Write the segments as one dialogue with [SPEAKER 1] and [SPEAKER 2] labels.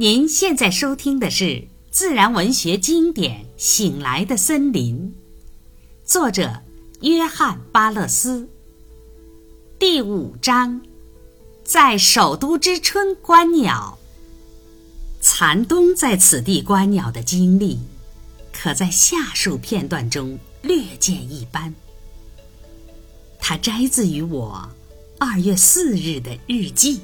[SPEAKER 1] 您现在收听的是自然文学经典《醒来的森林》，作者约翰·巴勒斯。第五章，在首都之春观鸟。残冬在此地观鸟的经历，可在下述片段中略见一斑。它摘自于我二月四日的日记。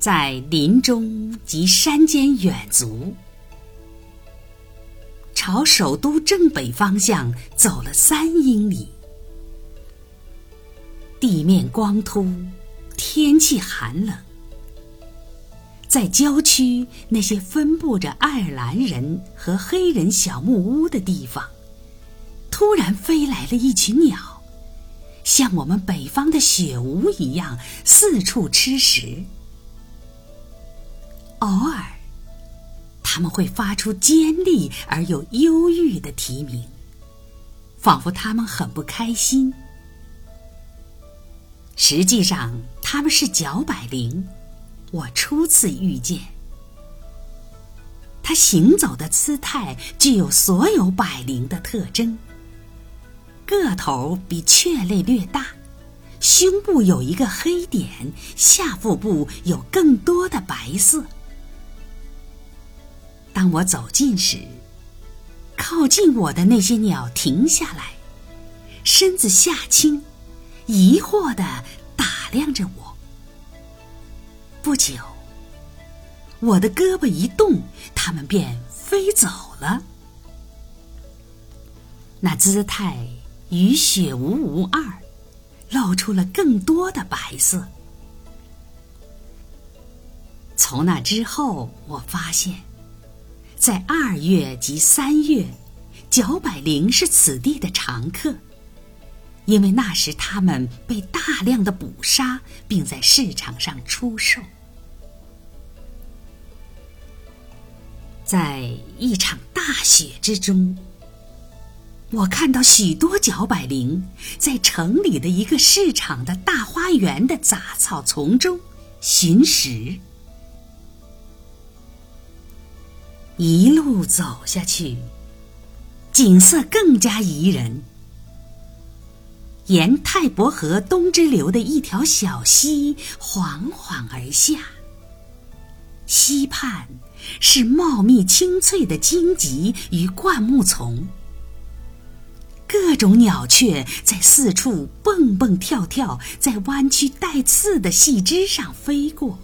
[SPEAKER 1] 在林中及山间远足，朝首都正北方向走了三英里。地面光秃，天气寒冷。在郊区那些分布着爱尔兰人和黑人小木屋的地方，突然飞来了一群鸟，像我们北方的雪鹯一样四处吃食。偶尔，他们会发出尖利而又忧郁的啼鸣，仿佛他们很不开心。实际上，他们是角百灵，我初次遇见。它行走的姿态具有所有百灵的特征：个头比雀类略大，胸部有一个黑点，下腹部有更多的白色。当我走近时，靠近我的那些鸟停下来，身子下倾，疑惑地打量着我。不久，我的胳膊一动，它们便飞走了。那姿态与雪无无二，露出了更多的白色。从那之后，我发现。在二月及三月，角百灵是此地的常客，因为那时它们被大量的捕杀，并在市场上出售。在一场大雪之中，我看到许多角百灵在城里的一个市场的大花园的杂草丛中寻食。一路走下去，景色更加宜人。沿泰伯河东支流的一条小溪缓缓而下，溪畔是茂密青翠的荆棘与灌木丛，各种鸟雀在四处蹦蹦跳跳，在弯曲带刺的细枝上飞过。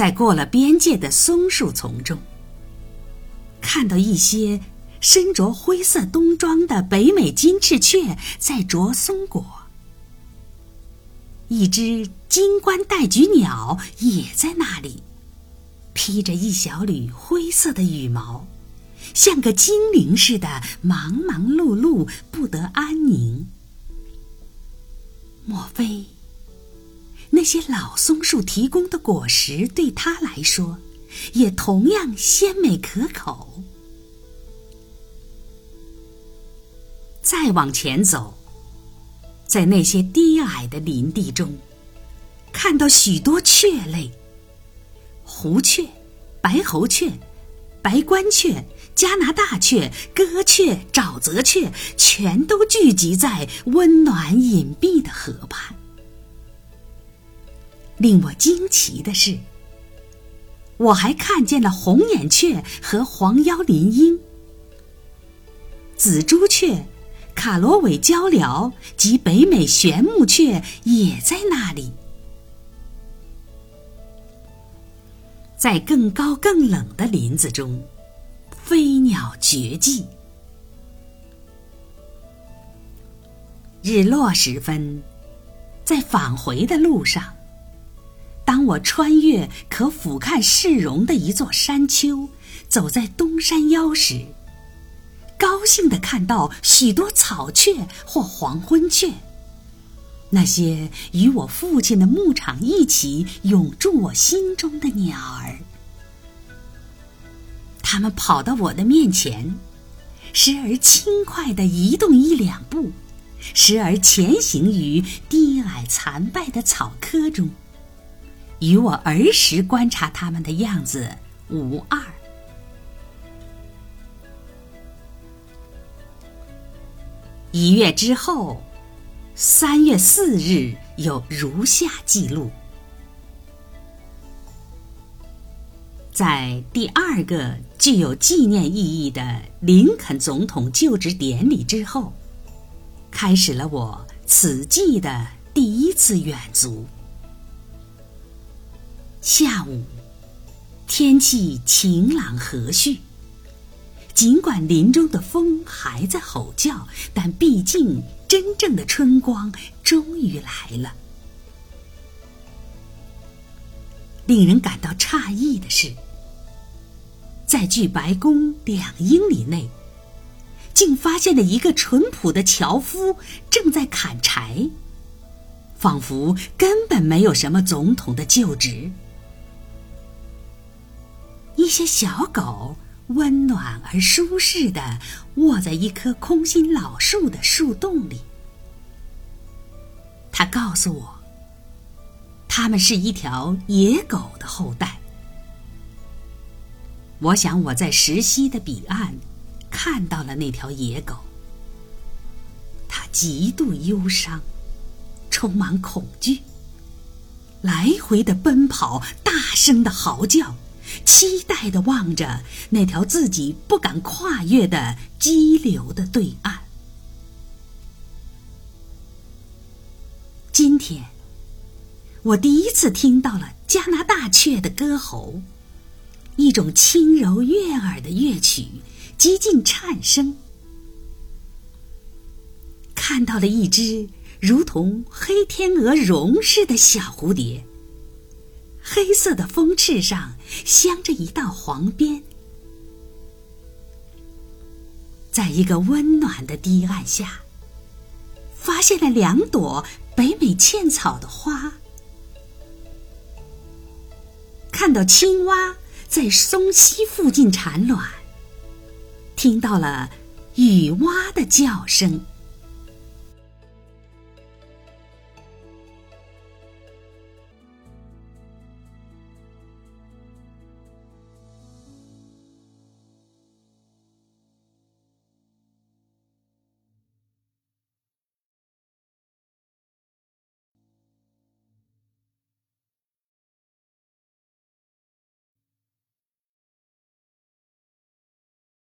[SPEAKER 1] 在过了边界的松树丛中，看到一些身着灰色冬装的北美金翅雀在啄松果。一只金冠带菊鸟也在那里，披着一小缕灰色的羽毛，像个精灵似的忙忙碌碌，不得安宁。莫非？那些老松树提供的果实对他来说，也同样鲜美可口。再往前走，在那些低矮的林地中，看到许多雀类：胡雀、白喉雀、白冠雀、加拿大雀、歌雀、沼泽雀，全都聚集在温暖隐蔽的河畔。令我惊奇的是，我还看见了红眼雀和黄腰林鹰、紫朱雀、卡罗韦鹪鹩及北美玄木雀也在那里。在更高更冷的林子中，飞鸟绝迹。日落时分，在返回的路上。我穿越可俯瞰市容的一座山丘，走在东山腰时，高兴地看到许多草雀或黄昏雀，那些与我父亲的牧场一起永驻我心中的鸟儿。它们跑到我的面前，时而轻快地移动一两步，时而潜行于低矮残败的草窠中，与我儿时观察他们的样子无二。一月之后，三月四日有如下记录：在第二个具有纪念意义的林肯总统就职典礼之后，开始了我此季的第一次远足。下午，天气晴朗和煦。尽管林中的风还在吼叫，但毕竟真正的春光终于来了。令人感到诧异的是，在距白宫两英里内，竟发现了一个淳朴的樵夫正在砍柴，仿佛根本没有什么总统的就职。一些小狗。温暖而舒适的卧在一棵空心老树的树洞里。他告诉我，他们是一条野狗的后代。我想我在石溪的彼岸看到了那条野狗。它极度忧伤，充满恐惧，来回的奔跑，大声的嚎叫。期待的望着那条自己不敢跨越的激流的对岸。今天，我第一次听到了加拿大雀的歌喉，一种轻柔悦耳的乐曲，接近颤声。看到了一只如同黑天鹅绒似的小蝴蝶。黑色的风翅上镶着一道黄边，在一个温暖的堤岸下，发现了两朵北美茜草的花。看到青蛙在松溪附近产卵，听到了雨蛙的叫声。